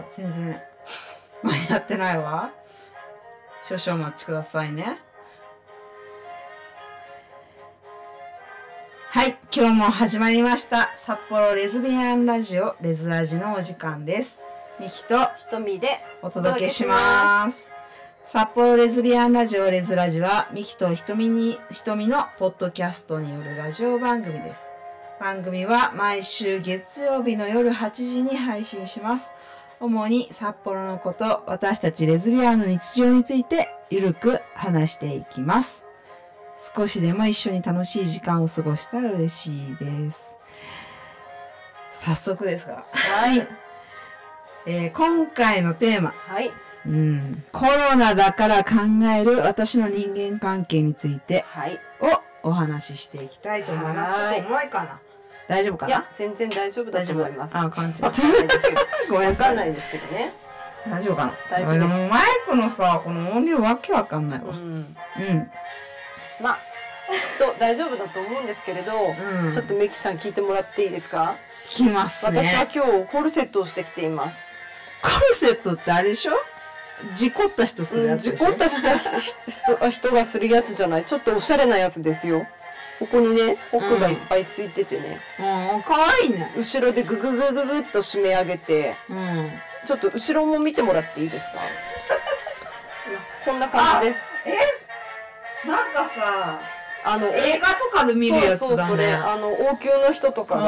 あ全然。間に合ってないわ。少々お待ちくださいね。はい今日も始まりました。札幌レズビアンラジオレズラジのお時間です。ミキと瞳でお届けします。札幌レズビアンラジオレズラジはミキと瞳に瞳のポッドキャストによるラジオ番組です。番組は毎週月曜日の夜8時に配信します主に札幌のこと私たちレズビアンの日常についてゆるく話していきます。少しでも一緒に楽しい時間を過ごしたら嬉しいです。早速ですが、はい。えー今回のテーマ。はい。うん、コロナだから考える私の人間関係についてはい。をお話ししていきたいと思います。ちょはいっと重いかな大丈夫かいやな全然大丈夫だ大丈夫？と思います。あ、感じ。わかんない ごめんなさい。わかんないですけどね。大丈夫かな？大丈夫です。あもマイクのさ、この音量わけわかんないわ。うん。うん。まあきっと大丈夫だと思うんですけれど、うん。ちょっとメキさん聞いてもらっていいですか、きますね。私は今日コルセットをしてきています。コルセットってあれでしょ？事故った人するうん、やつでしょ、事故ったした人人がするやつじゃない。ちょっとおしゃれなやつですよここにねホックがいっぱいついててね、うん、かわいいね。後ろでグググググっと締め上げて。うん。ちょっと後ろも見てもらっていいですか？こんな感じです。えなんかさ、あの映画とかで見るやつそうそうだね。それ。あの王宮の人とかが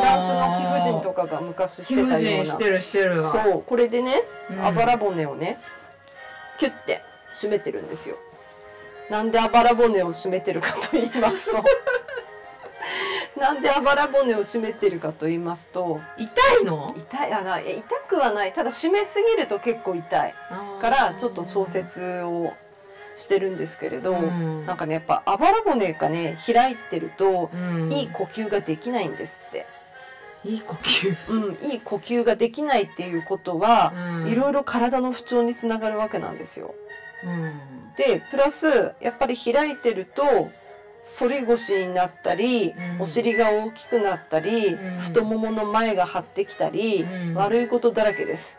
フランスの貴婦人とかかが昔し貴婦てたような。人してるしてるわ。そうこれでねうん。あばら骨をねキュッて締めてるんですよなんであばら骨を締めてるかと言いますと なんであばら骨を締めてるかと言いますと痛いの？痛いあな痛くはない。ただ締めすぎると結構痛いからちょっと調節をしてるんですけれど、うん。なんかねやっぱあばら骨がね開いてると、うん。いい呼吸ができないんですって、いい呼吸。うん、いい呼吸ができないっていうことは、うん。いろいろ体の不調につながるわけなんですよ。うん。でプラスやっぱり開いてると反り腰になったり、うん。お尻が大きくなったり、うん。太ももの前が張ってきたり、うん。悪いことだらけです。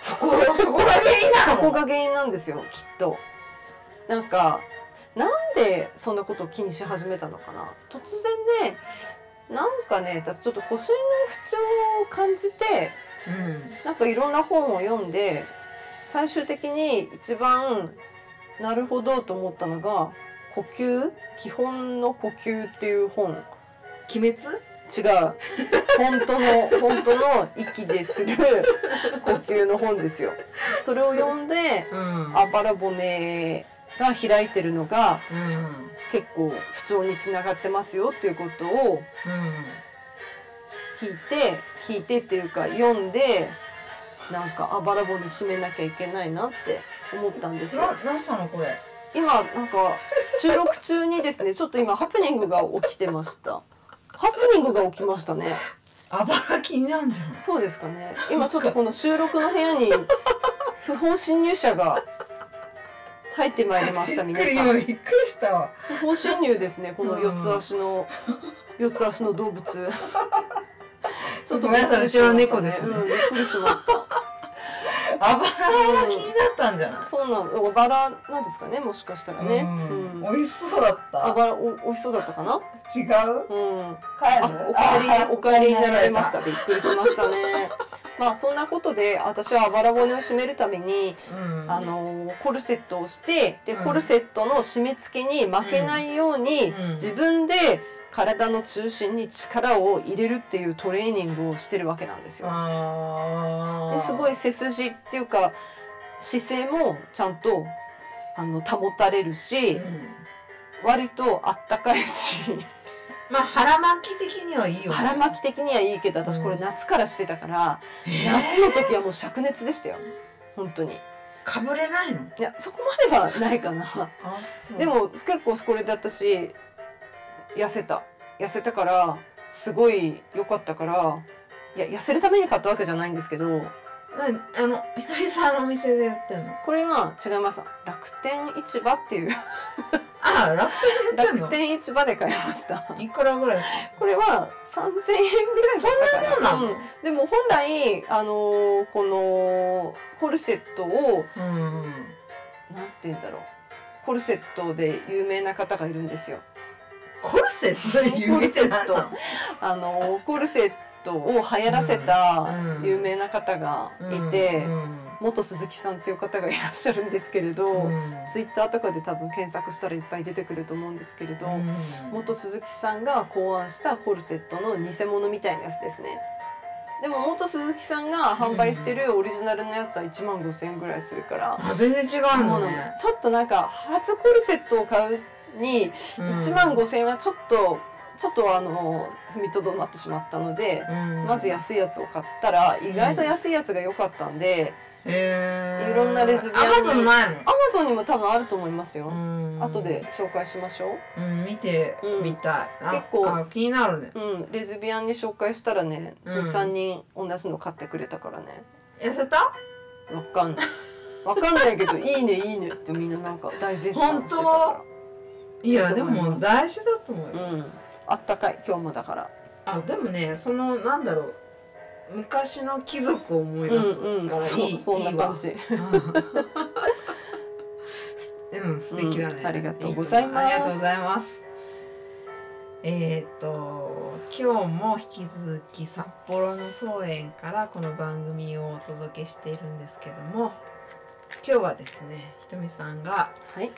そこ、そこが原因なの？そこが原因なんですよきっと。なんかなんでそんなことを気にし始めたのかな？突然ねなんかね私ちょっと腰の不調を感じてなんかいろんな本を読んで最終的に一番なるほどと思ったのが「呼吸？基本の呼吸」っていう本。鬼滅？違う。本当の本当の息でする呼吸の本ですよ。それを読んでうん。あばら骨が開いてるのがうん。結構不調につながってますよっていうことを聞いて聞いてっていうか読んでなんかあばら骨締めなきゃいけないなって思ったんですよ。な、何したのこれ？今なんか収録中にですね ちょっと今ハプニングが起きてました。ハプニングが起きましたね。あばら気になんじゃん。そうですかね。今ちょっとこの収録の部屋に不法侵入者が入ってまいりました皆さん。びっくりしたわ。不法侵入ですねこの四つ足の四つ足の動物。ちごめんなさいうちの猫ですねうん、びっくりしました。あばらが気になったんじゃない？そうなの、おばらなんですかね、もしかしたらね。ううんん。美味しそうだった？あばら、お、美味しそうだったかな？違う？うん。帰あ、お帰り、お帰りになられました。びっくりしましたね。まあ、そんなことで、私はあばら骨を締めるために、うん。あのコルセットをして、で、うんコルセットの締め付けに負けないように、うん自分で。体の中心に力を入れるっていうトレーニングをしてるわけなんですよ。ですごい背筋っていうか姿勢もちゃんとあの保たれるし、うん割とあったかいしまあ腹巻き的にはいいよね。腹巻き的にはいいけど私これうん夏からしてたから、えー夏の時はもう灼熱でしたよ本当にかぶれないの？いやそこまではないかなで。も結構これで私痩せた。痩せたからすごい良かったからいや痩せるために買ったわけじゃないんですけどなあのひとりさんのお店で売ってんの？これは違います。楽天市場っていう。あ楽天で売ってんの？楽天市場で買いました。いくらぐらいこれは3000円ぐらいだったかなそんなもんなの？うん。でも本来あのーこのコルセットをうん。なんて言うんだろう。コルセットで有名な方がいるんですよコルセットで有名ってなのあのコルセットを流行らせたうん。有名な方がいて、うん元鈴木さんっていう方がいらっしゃるんですけれど、うん。ツイッターとかで多分検索したらいっぱい出てくると思うんですけれど、うん。元鈴木さんが考案したコルセットの偽物みたいなやつですね。でも元鈴木さんが販売してるオリジナルのやつは1万5,000円ぐらいするから、あ全然違うのね。ちょっとなんか初コルセットを買うに1万5,000円はちょっとちょっとあの踏みとどまってしまったので、うん。まず安いやつを買ったら意外と安いやつが良かったんで、へー。いろんなレズビアンにアマゾンないの？アマゾンにも多分あると思いますよ。うん。後で紹介しましょう。ん見てうん。みたい。あ結構あ気になるね。う。うん、レズビアンに紹介したらね、うん。2、3人同じの買ってくれたからね。痩せた？わかんない。わかんないけど、いいねいいねってみんななんか大絶賛してたかいやでも大事だと思うよら。うん。あったかい今日もだから。あでもねそのなんだろう昔の貴族を思い出すうんうん。からいい、そうそんないいわ感じ。うん 素敵だね、うんありがとうございますありがとうございますえっ、と今日も引き続き札幌の草園からこの番組をお届けしているんですけども今日はですねひとみさんがはい。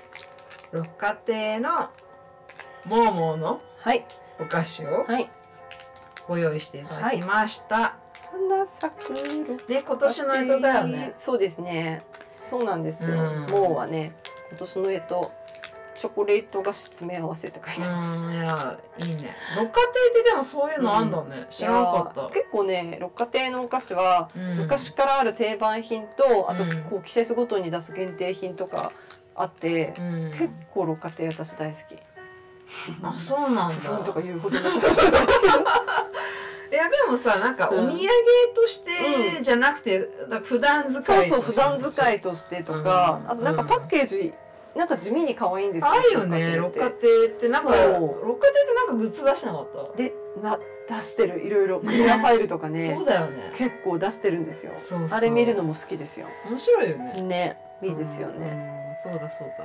六花亭のモーモーのはい。お菓子をはい。ご用意していただきました、花咲くで今年の干支だよね。そうですね。そうなんですよ。うんはね、今年の干支。チョコレート菓子詰め合わせって書いてます。うんいやいいね六花亭ってでもそういうのあんだね、知らなかった結構ね六花亭のお菓子は、うん昔からある定番品とあとうんこう季節ごとに出す限定品とかあって、うん。結構六花亭私大好き。あそうなんだ。なんとか言うほどのことじゃないけど。いやでもさなんかお土うん産としてじゃなくて、だから普段使そういそう普段い使いとしてとか、うん。あとなんかパッケージなんか地味に可愛いんですよ。あるよね六花亭って。なんか六花亭ってなんかグッズ出してなかった、で、ま、出してる。いろいろクリアファイルとかねそうだよね。結構出してるんですよ。あれ見るのも好きですよ。面白いよね。ね、いいですよね。うんそうだそうだ。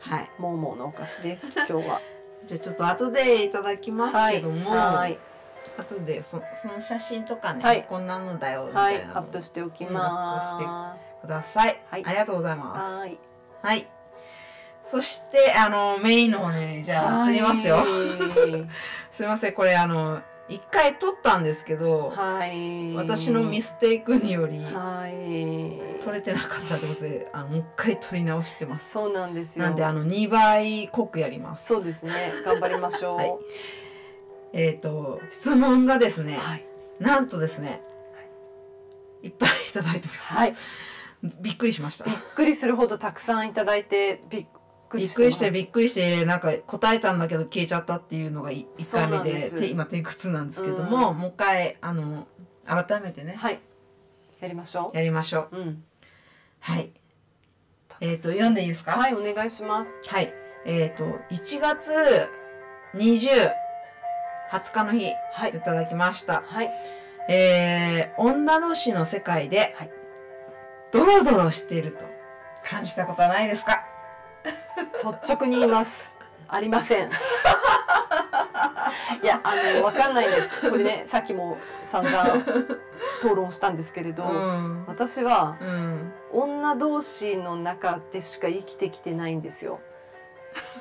はい。モーモーのお菓子です。今日は。じゃあちょっと後でいただきますけども、はい、後でそその写真とかね、はい。こんなのだよみはい、たいなの。アップしておきます。うんアください、はい。ありがとうございます。はい。はい。そしてあのメインの方ねじゃあ移りますよ、はい。すいません。これあの一回撮ったんですけど、はい。私のミステイクによりはい。撮れてなかったということであのもう一回撮り直してますそうなんですよ。なんであの2倍濃くやりますそうですね。頑張りましょう。はいえっ、と質問がですね、はい。なんとですね、い、っぱいいただいております、はい。びっくりしましたびっくりするほどたくさんいただいてびっくりびっくりしてびっくりしてなんか答えたんだけど消えちゃったっていうのが1回目でで今ク2なんですけども、うんもう一回あの改めてねはい。やりましょやりましょうう。うん。はいえっ、と読んでいいですか？はい、お願いします。はいえっ、と1月20 20日の日はいい。ただきましたはい。えー、女同士の世界で、はいドロドロしていると感じたことはないですか？率直に言います。ありません。いや、あの、わかんないんです。これね、さっきも散々討論したんですけれど、ん私はうん女同士の中でしか生きてきてないんですよ。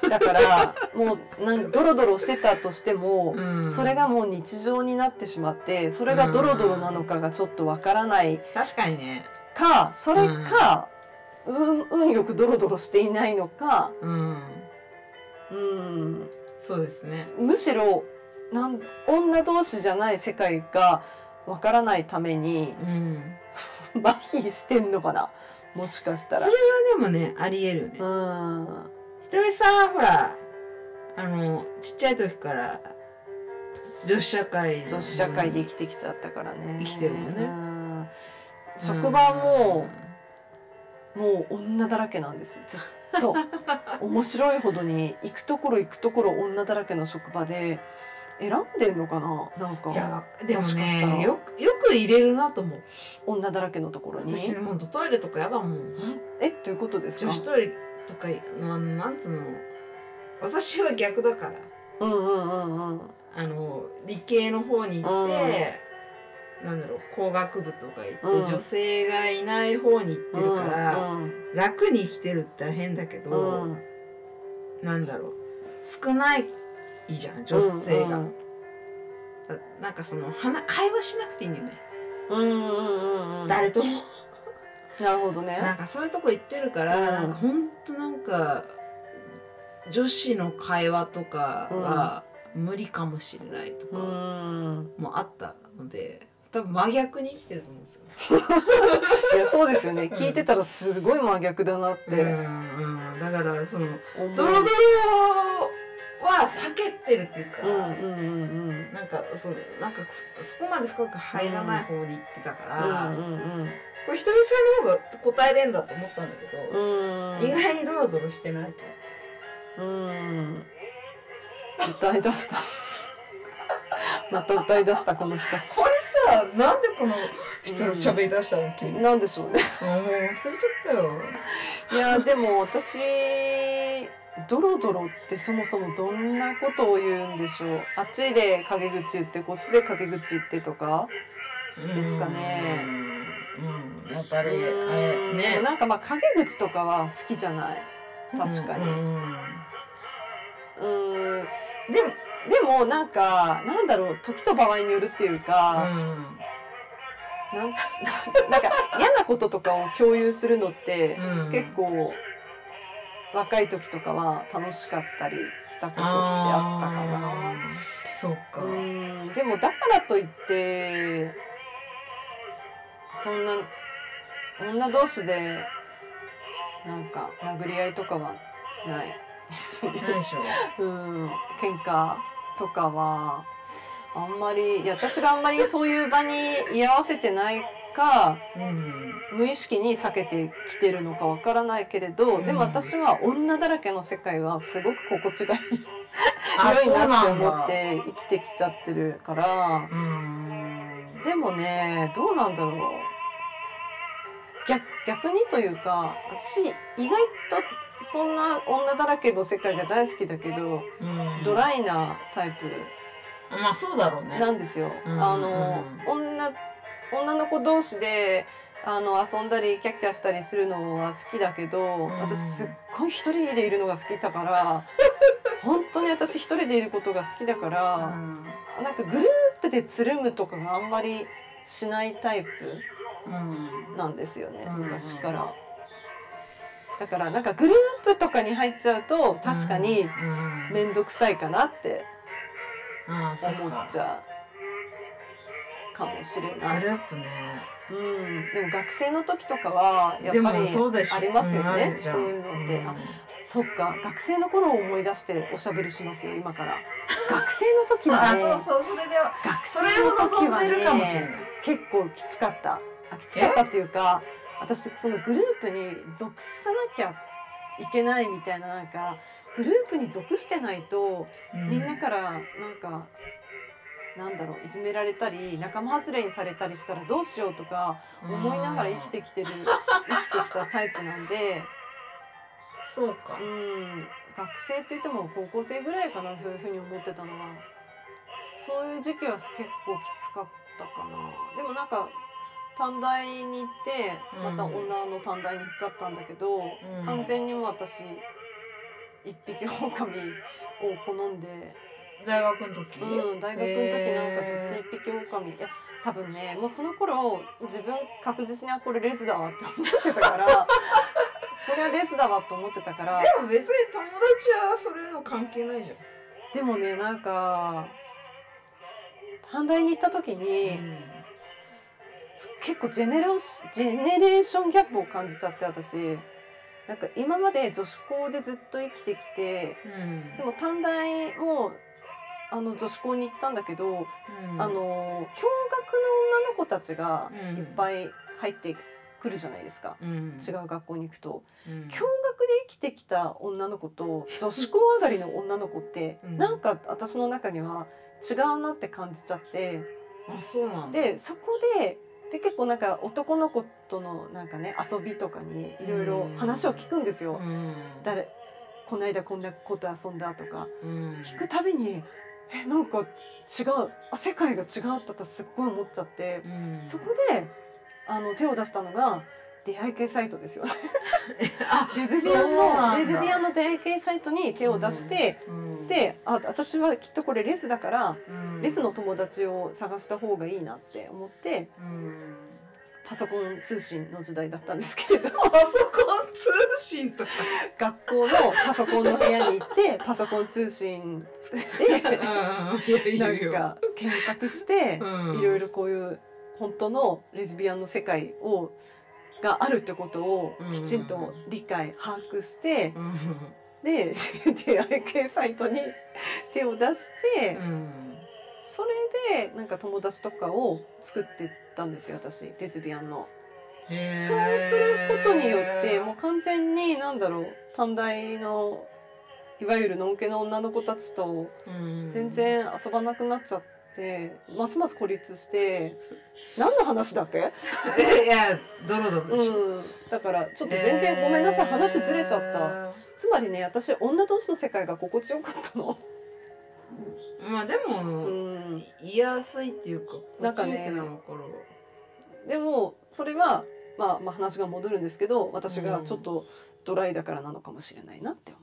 だから、もう、なんドロドロしてたとしても、うんそれがもう日常になってしまって、それがドロドロなのかがちょっとわからない確かにねか、それか、運運よくドロドロしていないのか、うん。うん、そうですね。むしろなん女同士じゃない世界がわからないためにうん。麻痺してんのかな？もしかしたら。それはでもねありえるよね。うん。ひとみさんほらあのちっちゃい時から女子社会女子社会で生きてきちゃったからね。生きてるもんね。うん。職場ももう女だらけなんです。ずっと面白いほどに行くところ行くところ女だらけの職場で選んでんのかな？なんかいやでももしかしたら。ねよくよく入れるなと思う。女だらけのところに。私もうトイレとかやだもん。え？ということですか？女子トイレとかあのなんつうの？私は逆だから。うんうんうんうん。あの理系の方に行って、なんだろう工学部とか行って、うん。女性がいない方に行ってるから、うん楽に生きてるって変だけど、うん。なんだろう少ないじゃん女性が、うんだなんかその話会話しなくていいんだよね、うんうんうんうん。誰とも。なるほどね。なんかそういうとこ行ってるから、うん。なんかほんとなんか女子の会話とかが無理かもしれないとうかん。もあったので多分真逆に生きてると思うんですよ。いやそうですよね。聞いてたらすごい真逆だなって。うん。うん、だからそのドロドロは避けてるっていうか、うんうんうんなんかそのなんかそこまで深く入らない方に行ってたから、うんうんこれひとみさんの方が答えれんだと思ったんだけど、うんうん。意外にドロドロしてないと。うん。歌い出した。また歌い出したこの人 さなんでこの人喋り出したの？急に、なんでしょうね。忘れちゃったよ。いやでも私ドロドロってそもそもどんなことを言うんでしょう。あっちで陰口言ってこっちで陰口言ってとか？ですかね。うん、うん、やっぱりあれね。なんかまあ陰口とかは好きじゃない。確かに。うんうん。うん。でも、でもなんかなんだろう時と場合によるっていうか、なんなんか嫌なこととかを共有するのって、うん結構若い時とかは楽しかったりしたことってあったかな。そうか。うんでもだからといってそんな女同士でなんか殴り合いとかはない。何でしょう。うん喧嘩とかはあんまりいや私があんまりそういう場に居合わせてないかうん。無意識に避けてきてるのかわからないけれど、うんでも私は女だらけの世界はすごく心地がいいあ、良いなって思っ。て生きてきちゃってるからうん。でもねどうなんだろう逆逆にというか私意外とそんな女だらけの世界が大好きだけど、うんドライなタイプまあそうだろうね。なんですよ。うんあの、女女の子同士であの遊んだりキャッキャしたりするのは好きだけど、ん私すっごい一人でいるのが好きだから 本当に私一人でいることが好きだかうら、ん。なんかグループでつるむとかがあんまりしないタイプうん。なんですよね、うん昔から。だからなんかグループとかに入っちゃうと確かにうん。面倒くさいかなって思かっちゃうかもしれない。グループね。うん、でも学生の時とかはやっぱりありますよね、そういうのって、うんあそっか学生の頃を思い出しておしゃべりしますよ今から学生の時は あ、ねそうそう、それでは。学それを望んでるかもしれない。結構きつかったあきつかったっていうか私そのグループに属さなきゃいけないみたいななんかグループに属してないとみんなからなんか、なんだろういじめられたり仲間外れにされたりしたらどうしようとか思いながら生きてきてる生きてきたタイプなんで、そうか。う。ん、学生って言っても高校生ぐらいかなそういうふうに思ってたのは。そういう時期は結構きつかったかな。でもなんか短大に行ってまた女の短大に行っちゃったんだけど、ん完全にもう私一匹狼を好んで。大学の時？うん、大学の時なんかずっと一匹狼、いや多分ねもうその頃自分確実にあこれレズだわって思ってたから これはレズだわと思ってたからでも別に友達はそれの関係ないじゃん。でもねなんか短大に行った時に、結構ジェネレーシジェネレーションギャップを感じちゃって私。なんか今まで女子校でずっと生きてきてうん。でも短大もあの女子校に行ったんだけど、うん。あの共学の女の子たちがうん。いっぱい入って来るじゃないですか、うん。違う学校に行くと。うん。共学で生きてきた女の子と 女子校上がりの女の子って、うん。なんか私の中には違うなって感じちゃって。あそうなんだ。でそこでで結構なんか男の子とのなんかね遊びとかにいろいろ話を聞くんですよ。うん。誰この間こんなこと遊んだとか。うん。聞くたびにえなんか違うあ世界が違ったとすっごい思っちゃって。うん。そこであの手を出したのが出会い系サイトですよ レズビアンのレズビアンの出会い系サイトに手を出して、うんであ私はきっとこれレズだからうん。レズの友達を探した方がいいなって思ってうん。パソコン通信の時代だったんですけれど。パソコン通信とか。学校のパソコンの部屋に行ってパソコン通信でなんか検索していろいろこういう本当のレズビアンの世界をがあるってことをきちんと理解把握してで出会い系サイトに手を出してそれでなんか友達とかを作ってったんですよ私レズビアンの。そうすることによってもう完全に何だろう短大のいわゆるのんけの女の子たちと全然遊ばなくなっちゃってますます孤立して何の話だって、いやドロドロでしょ。うん、だからちょっと全然ごめんなさい話ずれちゃったつまりね私女同士の世界が心地よかったの。まあでうもん、言いやすいっていうかなんかねこっちってのは分かでもそれは、まあ、まあ話が戻るんですけど私がちょっとドライだからなのかもしれないなって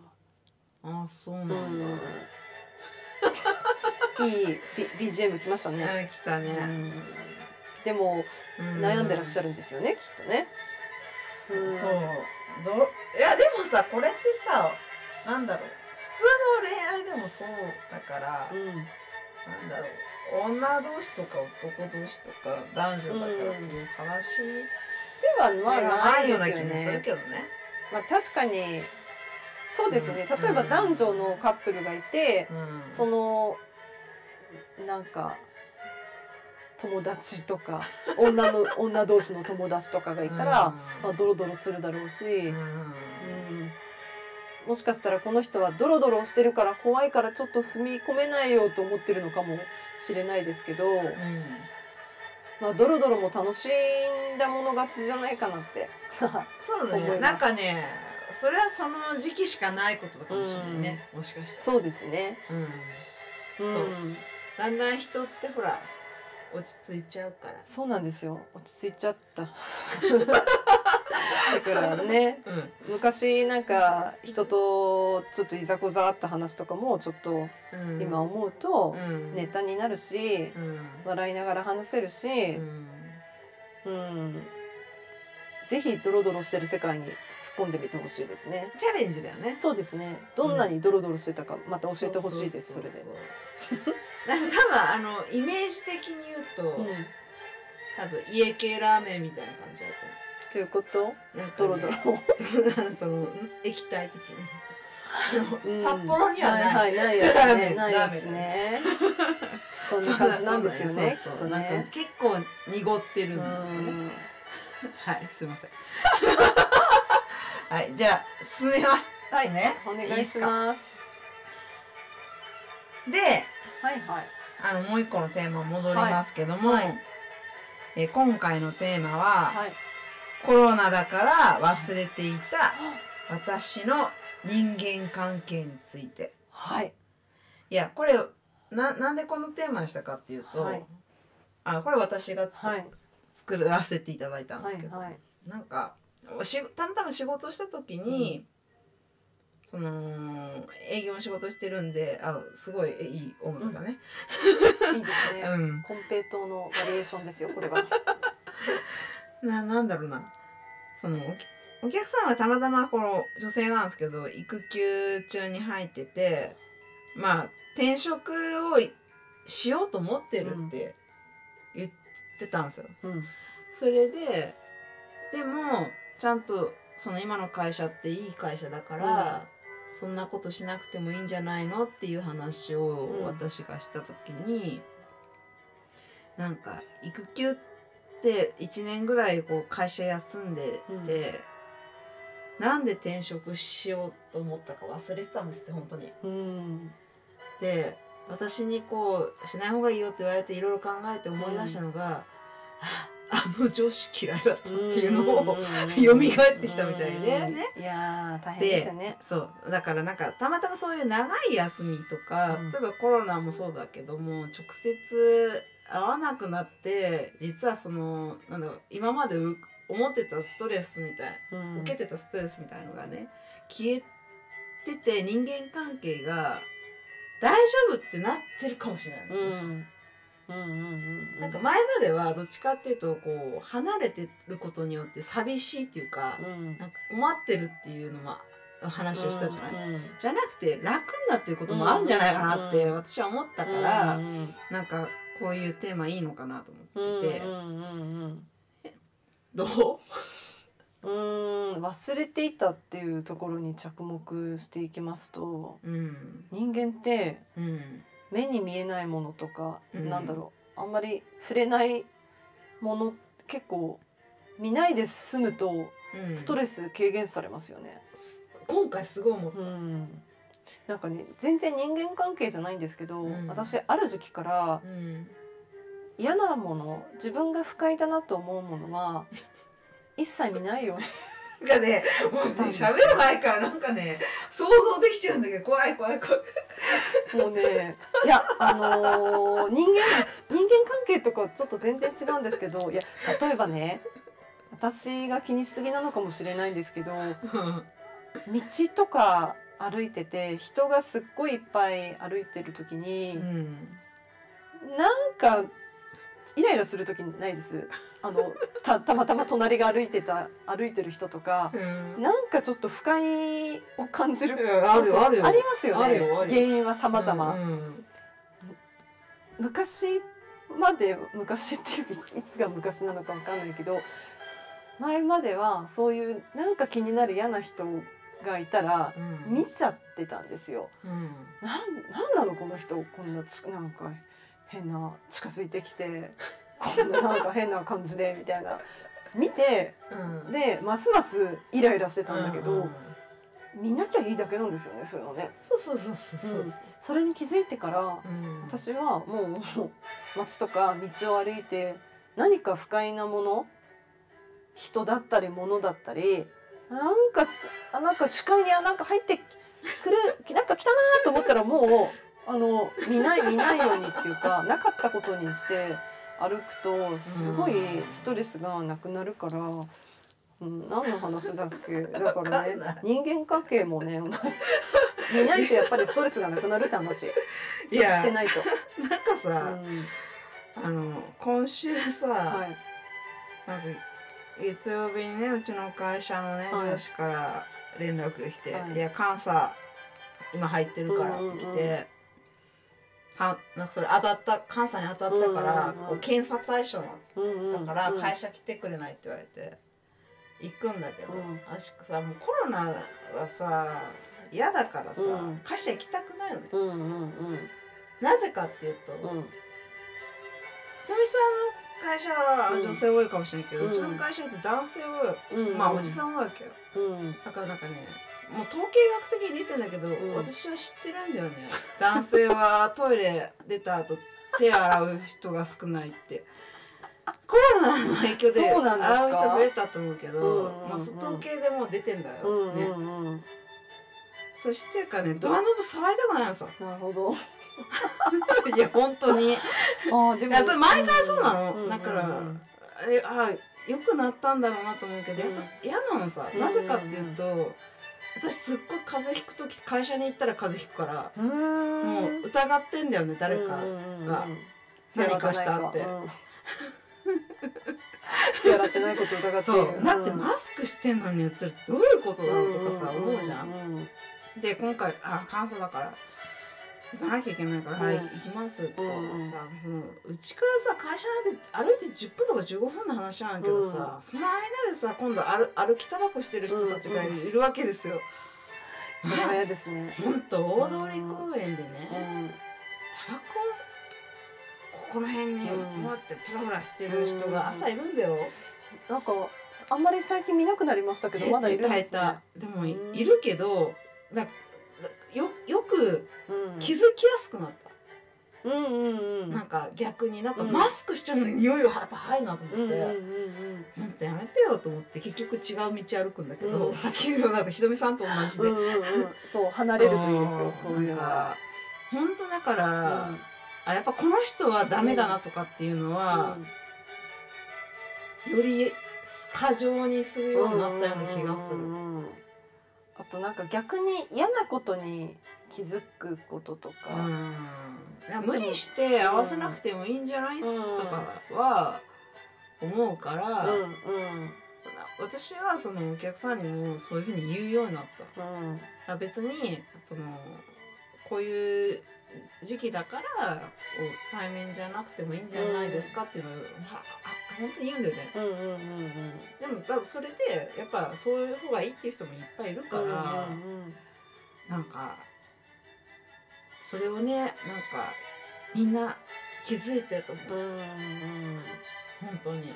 思う。あそうなんだ。うん、いい B- BGM 来ましたね。あ来たね。うん。でも悩んでらっしゃるるんですよね、きっとね。そうう。んどいやでもさこれってさなんだろう。普通の恋愛でもそうだからうん、なんだろう。女同士とか男同士とか男女だからっていう話？ではまあなないいよですような気もするね。けどね。まあ確かにそうですね。うん。例えば男女のカップルがいて、うん。そのなんか友達とか女の 女同士の友達とかがいたら、まあドロドロするだろうし。うん。うん。もしかしたらこの人はドロドロしてるから怖いからちょっと踏み込めないよと思ってるのかもしれないですけど、まあ、ドロドロも楽しんだもの勝ちじゃないかなって。そうだね。なんかねそれはその時期しかないことかもしれないね、もしかしたそうですね。ら、うん、うん、そう。だんだん人ってほら落ち着いちゃうから。そうなんですよ。落ち着いちゃった。だからね、うん。昔なんか人とちょっといざこざあった話とかもちょっとうん。今思うとうん。ネタになるし、うん。笑いながら話せるし、うん。うん、ぜひドロドロしてる世界に突っ込んでみてほしいですね。チャレンジだよねそうですね。どんなにドロドロしてたかまた教えてほしいです。それでうう。そうなんか多分あのイメージ的に言うと、うん。多分家系ラーメンみたいな感じだっということ？たなんかねドロドロ。あのそのん液体的にうん札幌にはない、はいはいないやつね。ラーメンないやつね。そんな感じなんですよね。きっとそうそうなんかね。結構濁ってるうんだよね、ん。はいすいませんはいじゃあ進めますはいねお願いします。ではいはい。あのもう一個のテーマ戻りますけども、はいはいえ今回のテーマは、はい。コロナだから忘れていた私の人間関係についてはい。いやこれななんでこのテーマにしたかっていうと、はいあこれ私が作,、はい。作らせていただいたんではすけど、いはい。なんかたまたま仕事した時に、その営業の仕事してるんであすごいえいい音楽だね。いいですね。うん、コンペイトーのバリエーションですよこれは。ななんだろうなそのお客さんはたまたまこの女性なんですけど育休中に入っててまあ転職をいしようと思ってるって言ってたんですよ。うん。それででもちゃんとその今の会社っていい会社だから、そんなことしなくてもいいんじゃないのっていう話をうん私がした時に、なんか育休っって1年ぐらいこう会社休んでて、なんで転職しようと思ったか忘れてたんですって本当に。うんで私にこうしない方がいいよって言われていろいろ考えて思い出したのが、ああの上司嫌いだったっていうのを、蘇ってきたみたいでね。いやー大変ですよね。そう。だからなんかたまたまそういう長い休みとか、うん。例えばコロナもそうだけども直接会わなくなって実はそのなんだろう今までう思ってたストレスみたいうん。受けてたストレスみたいのがね消えてて人間関係が大丈夫ってなってるかもしれない、うん。もしかしたらうんうんうん。なんか前まではどっちかっていうとこう離れてることによって寂しいっていうか、うん。なんか困ってるっていうのも話をしたじゃない、うんじゃなくて楽になってることもあるんじゃないかなってうん私は思ったから、うんなんかこういうテーマいいのかなとうん思ってて、どう？うんうん忘れていたっていうところに着目していきますとうん。人間ってうん。目に見えないものとか、うん。なんだろうあんまり触れないもの結構見ないで済むとうん。ストレス軽減されますよね。今回すごい思った、うん。なんかね全然人間関係じゃないんですけど、うん。私ある時期からうん。嫌なもの自分が不快だなと思うものは 一切見ないよ。うになんかねもうね喋る前からなんかね想像できちゃうんだけど怖い怖い怖い。もうねいやあのー人間人間関係とかちょっと全然違うんですけどいや例えばね私が気にしすぎなのかもしれないんですけど道とか歩いてて人がすっごいいっぱい歩いてる時に、うん。なんかイライラする時ないです？あのたたまたま隣が歩いてた歩いてる人とかうん。なんかちょっと不快を感じるうんあるよあるよ。ありますよね。あるよよ。原因は様々、うん昔まで昔っていういついつが昔なのかわかんないけど前まではそういうなんか気になる嫌な人がいたらうん。見ちゃってたんですよ。うん。なんなんなのこの人こんなちなんか変な近づいてきて こんななんか変な感じでみたいな。見てうん。でますますイライラしてたんだけど、うんうん。見なきゃいいだけなんですよねそういうのね。そうそうそうそうそう。うん。それに気づいてからうん。私はもう街とか道を歩いて何か不快なもの人だったり物だったりなんかあなんか視界にあなんか入ってくるなんか来たなと思ったらもうあの見ない見ないようにっていうか なかったことにして歩くとすごいストレスがなくなるから。うん、何の話だっけ？だからね人間関係もね 見ないとやっぱりストレスがなくなるって話。接いやしてないと。なんかさ、あの今週さ、はい。なんか月曜日にねうちの会社のね、はい。上司から連絡が来て「はい。い、や監査今入ってるから」って来て、うんうんうんかなんかそれ当たった監査に当たったから、こう検査対象だからうん会社来てくれないって言われて行くんだけど、うん。私さもうコロナはさ嫌だからさ、うん。会社行きたくないのね。うんうんうん。なぜかっていうと、うん。ひとみさんの会社はうん女性多いかもしれないけど、ううん。ちの会社って男性多い、うん。まあおじさん多いわけよ。うん。だからなんかねもう統計学的に出てんだけど、ん。私は知ってるんだよね。男性はトイレ出た後手洗う人が少ないって。コロナの影響で洗う人増えたと思うけど、うんうんうん。まあ、そ統計でもう出てんだよ、うんねうんうん。そしてかねドアノブ触りたくないのさなるほど。いや本当に。ああでいやそれ前からそうなの、うんだから、うんえあ良くなったんだろうなと思うけどやっぱ嫌なのさ、うん。なぜかっていうと私すっごい風邪ひく時会社に行ったら風邪ひくから、もう疑ってんだよね誰か、が。何かしたって。うん。手洗ってないことを疑ってそう。だってうん。マスクしてんのに映るってどういうことだろうとかさ、思うじゃん。んで今回あ監査だから行かなきゃいけないから「うん。はい行きます」って言ったらうん。ううちからさ会社なんて歩いて10分とか15分の話なんだけどさ、その間でさ今度歩歩きタバコしてる人たちがいる,、わけですよ。それですね。ほんと大通公園でね、うん。タバコここの辺にうんこうやってプラプラしてる人が朝いるんだよ。なんかあんまり最近見なくなりましたけどまだいるんですね。でもいるけどだだよよくうん。気づきやすくなった。うんうんうん。なんか逆になんかうん。マスクしてるのに匂いはやっぱ入るなと思って。うんうんうんなんてやめてよと思って結局違う道歩くんだけど、うん。さっきのなんかひとみさんと同じで、うんうんうん。そう離れるといいですよそう。いうか本当だから、うん。あやっぱこの人はダメだなとかっていうのは、より過剰にするようになったような気がする。うんうんうんあとなんか逆に嫌なことに気づくこととか、無理して合わせなくてもいいんじゃない、うん。とかは思うから、うんうん。私はそのお客さんにもそういうふうに言うようになった。うん。あ別にそのこういう時期だから対面じゃなくてもいいんじゃないですかっていうのを、はあ本当に言うんだよね。うんうんうんうん。でも多分それでやっぱそういう方がいいっていう人もいっぱいいるから、うんうんなんかそれをねなんかみんな気づいてると思う、うんうん本当に。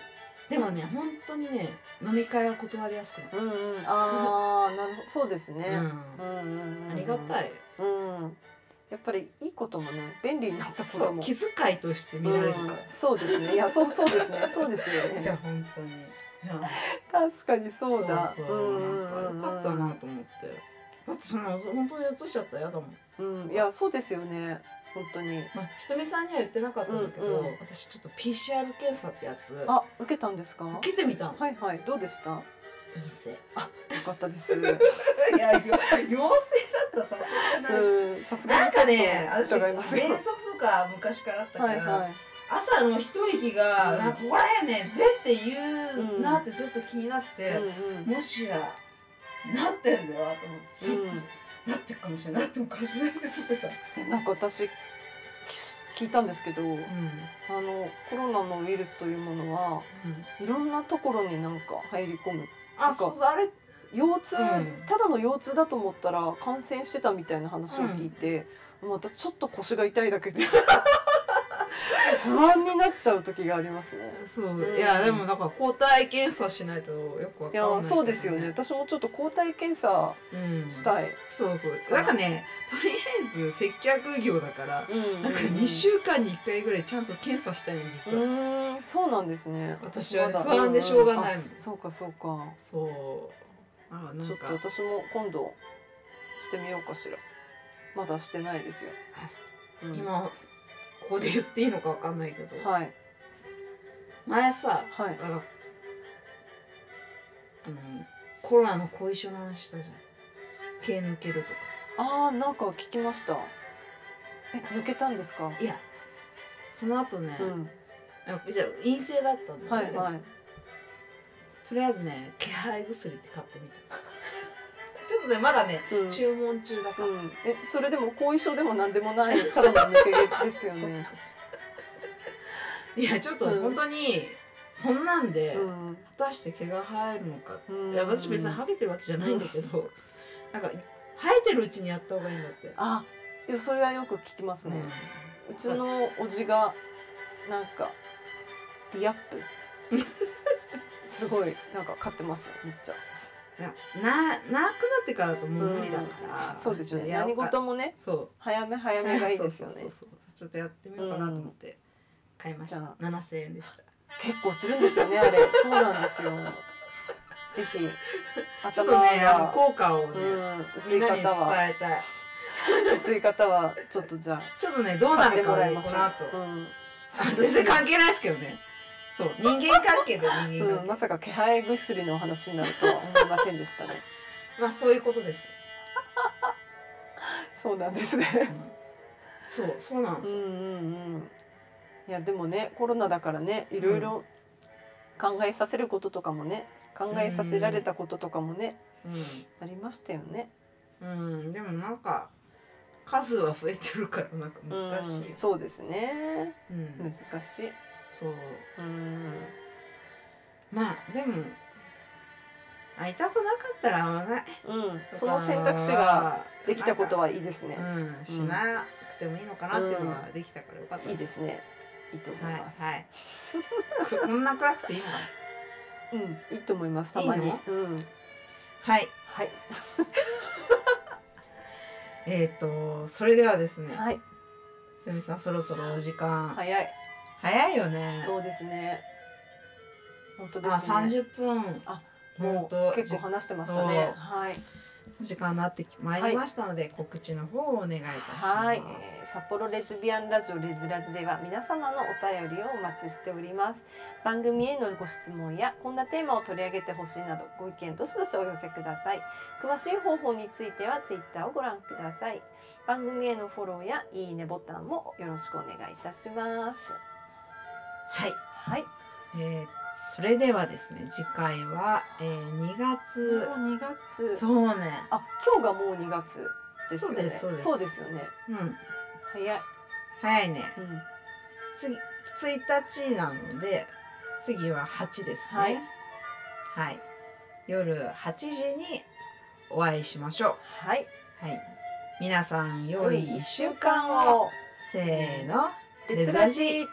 でもね本当にね飲み会は断りやすくなった。うんうん。ああなるほど。そうですね、うんうんうんうん。ありがたい。うんやっぱりいいこともね便利になったことも。気遣いとして見られるから。うんそうですね。いやそうそうですね。そうですよいやね本当に。確かにそうだ。そうそう。なんかよかったなと思って。だってその本当に落としちゃったら嫌だもん。うん。いやそうですよね。本当に。まあひとみさんには言ってなかったんだけど、うんうん。私ちょっと PCR 検査ってやつ。あ受けたんですか？受けてみたの。はいはい。どうでした？陰性。よかったです。いやよ陽性だったさすがに。うんさすがになんかね、私伺いますよ。喘息とか昔からあったから、はいはい。朝の一息が、うん。ここら辺ね、ぜって言うなってずっと気になってて、うんうん。もしやなってんだよと思ってずっと、うん。なってるかもしれないなってもおかしくないってずっと言ってた。なんか私き聞いたんですけどうん。あのコロナのウイルスというものはいろんなところになんか入り込むあ、そうそうあれ腰痛、うん。ただの腰痛だと思ったら感染してたみたいな話を聞いて、またちょっと腰が痛いだけで不安になっちゃう時がありますね。そう、うん。いやでもだから抗体検査しないとよくわいかんないやそうですよね。私もちょっと抗体検査うん、したい。そうそう。なんかねとりあえず接客業だから、うんなんか2週間に1回ぐらいちゃんと検査したいの実うは、そうなんですね。私は不安でしょうがないもん、あそうかそうか。そう。あなんちょっかと私も今度してみようかしら。まだしてないですよ。あそうん。今ここで言っていいのかわかんないけど、はい前さはい。あのあのコロナの後遺症の話したじゃん毛抜けるとかああなんか聞きました。え抜けたんですか？いやその後ね、うん。あじゃあ陰性だったんだはいはい。とりあえずね気配薬って買ってみたとねまだねうん。注文中だから、うん、えそれでも後遺症でも何でもないただの抜け毛ですよね。いやちょっとうん本当にそんなんでうん。果たして毛が生えるのか、うん。いや私別にハゲてるわけじゃないんだけど、なんか生えてるうちにやった方がいいんだって。あいやそれはよく聞きますね。うちのおじがなんかリアップ。すごいなんか買ってますよめっちゃ。ななくなってからだともう無理だから、うん。そうですね。何事もねそう。早め早めがいいですよね。そうそう。ちょっとやってみようかなと思って買いました、じゃ7000円でした。結構するんですよねあれ。そうなんですよ。ぜひ。ちょっ頭とねあのが、効果をね、うん、薄い方はえたい。薄い方はちょっとじゃあ。ちょっとねどうなるか。この後、う。ん。あ全然関係ないですけどねそう人間関係で人間関係、うん、まさか気配薬のお話になるとは思いませんでしたね。まあそういうことです、そうなんですね。そうそうなんですよ、うんうんうん。いやでもねコロナだからねいろいろ考えさせることとかもね考えさせられたこととかもね、ありましたよね。うん、うん、でもなんか数は増えてるからなんか難しい、うんそうですね。うん難しい。そううん。まあでも会いたくなかったら会わないうん。その選択肢ができたことははいいですね。うんしなくてもいいのかなっていうのはできたからよかったいいですね。いいと思はいいます。はいこ こんな暗くていいの？かなうん、いいと思います。たまに。いいのうん、はいはい、えっ、とそれではですねはい、ふみさんそろそろお時間、早い。早いよねそうですね。本当ですね。あ30分あもうと結構話してましたね。はい。お時間になってまいりましたので、告知の方をお願いいたします。はい、えー札幌レズビアンラジオレズラジでは皆様のお便りをお待ちしております番組へのご質問やこんなテーマを取り上げてほしいなどご意見どしどしお寄せください詳しい方法についてはツイッターをご覧ください番組へのフォローやいいねボタンもよろしくお願いいたしますはい、はい。えーそれではですね次回は、えー、2月。もう2月。そうね。あ今日がもう2月ですよね。そうですそうです。そうですよね。うん。早い、早いね。うん、次1日なので次は8ですね。はい。はい。夜8時にお会いしましょはい、うはい。皆さん良い1週間を。せーの。レズラジ